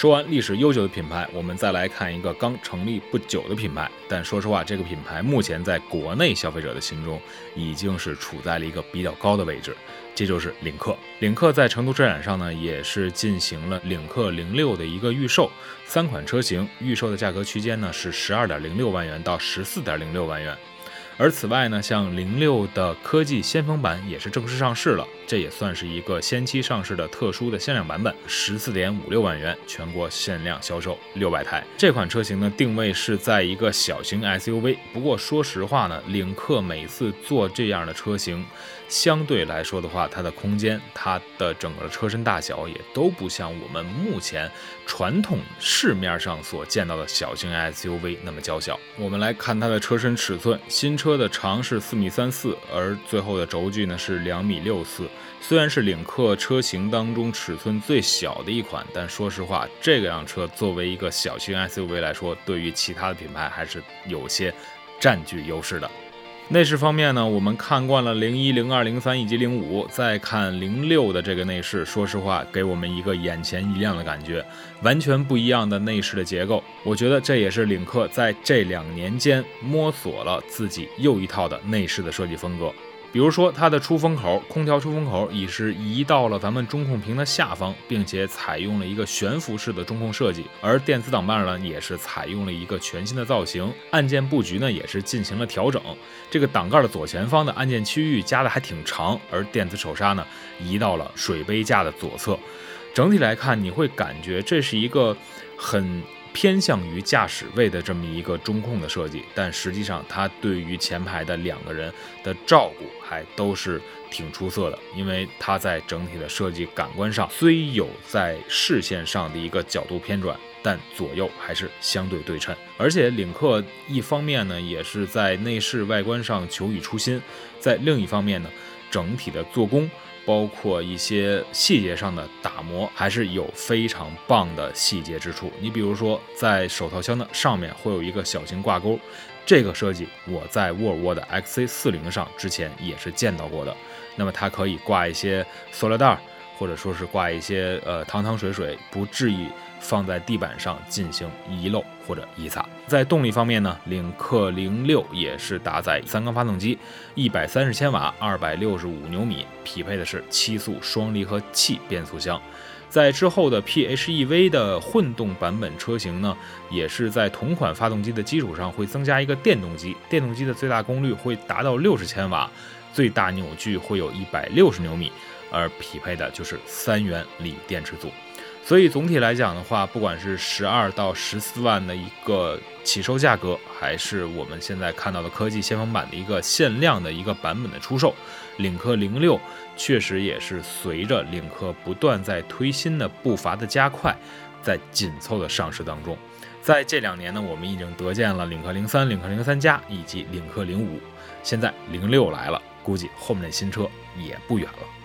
说完历史悠久的品牌，我们再来看一个刚成立不久的品牌。但说实话，这个品牌目前在国内消费者的心中已经是处在了一个比较高的位置，这就是领克。领克在成都车展上呢，也是进行了领克零六的一个预售，三款车型预售的价格区间呢是十二点零六万元到十四点零六万元。而此外呢，像零六的科技先锋版也是正式上市了，这也算是一个先期上市的特殊的限量版本，十四点五六万元，全国限量销售六百台。这款车型呢，定位是在一个小型 SUV。不过说实话呢，领克每次做这样的车型，相对来说的话，它的空间、它的整个车身大小也都不像我们目前传统市面上所见到的小型 SUV 那么娇小。我们来看它的车身尺寸，新。车的长是四米三四，而最后的轴距呢是两米六四。虽然是领克车型当中尺寸最小的一款，但说实话，这个辆车作为一个小型 SUV 来说，对于其他的品牌还是有些占据优势的。内饰方面呢，我们看惯了零一、零二、零三以及零五，再看零六的这个内饰，说实话，给我们一个眼前一亮的感觉，完全不一样的内饰的结构。我觉得这也是领克在这两年间摸索了自己又一套的内饰的设计风格。比如说，它的出风口，空调出风口已是移到了咱们中控屏的下方，并且采用了一个悬浮式的中控设计。而电子挡把呢，也是采用了一个全新的造型，按键布局呢也是进行了调整。这个挡盖的左前方的按键区域加的还挺长，而电子手刹呢移到了水杯架的左侧。整体来看，你会感觉这是一个很。偏向于驾驶位的这么一个中控的设计，但实际上它对于前排的两个人的照顾还都是挺出色的，因为它在整体的设计感官上虽有在视线上的一个角度偏转，但左右还是相对对称。而且领克一方面呢也是在内饰外观上求以初心，在另一方面呢整体的做工。包括一些细节上的打磨，还是有非常棒的细节之处。你比如说，在手套箱的上面会有一个小型挂钩，这个设计我在沃尔沃的 XC40 上之前也是见到过的。那么它可以挂一些塑料袋。或者说是挂一些呃汤汤水水，不至于放在地板上进行遗漏或者遗撒。在动力方面呢，领克零六也是搭载三缸发动机，一百三十千瓦，二百六十五牛米，匹配的是七速双离合器变速箱。在之后的 PHEV 的混动版本车型呢，也是在同款发动机的基础上会增加一个电动机，电动机的最大功率会达到六十千瓦，最大扭矩会有一百六十牛米。而匹配的就是三元锂电池组，所以总体来讲的话，不管是十二到十四万的一个起售价格，还是我们现在看到的科技先锋版的一个限量的一个版本的出售，领克零六确实也是随着领克不断在推新的步伐的加快，在紧凑的上市当中。在这两年呢，我们已经得见了领克零三、领克零三加以及领克零五，现在零六来了，估计后面的新车也不远了。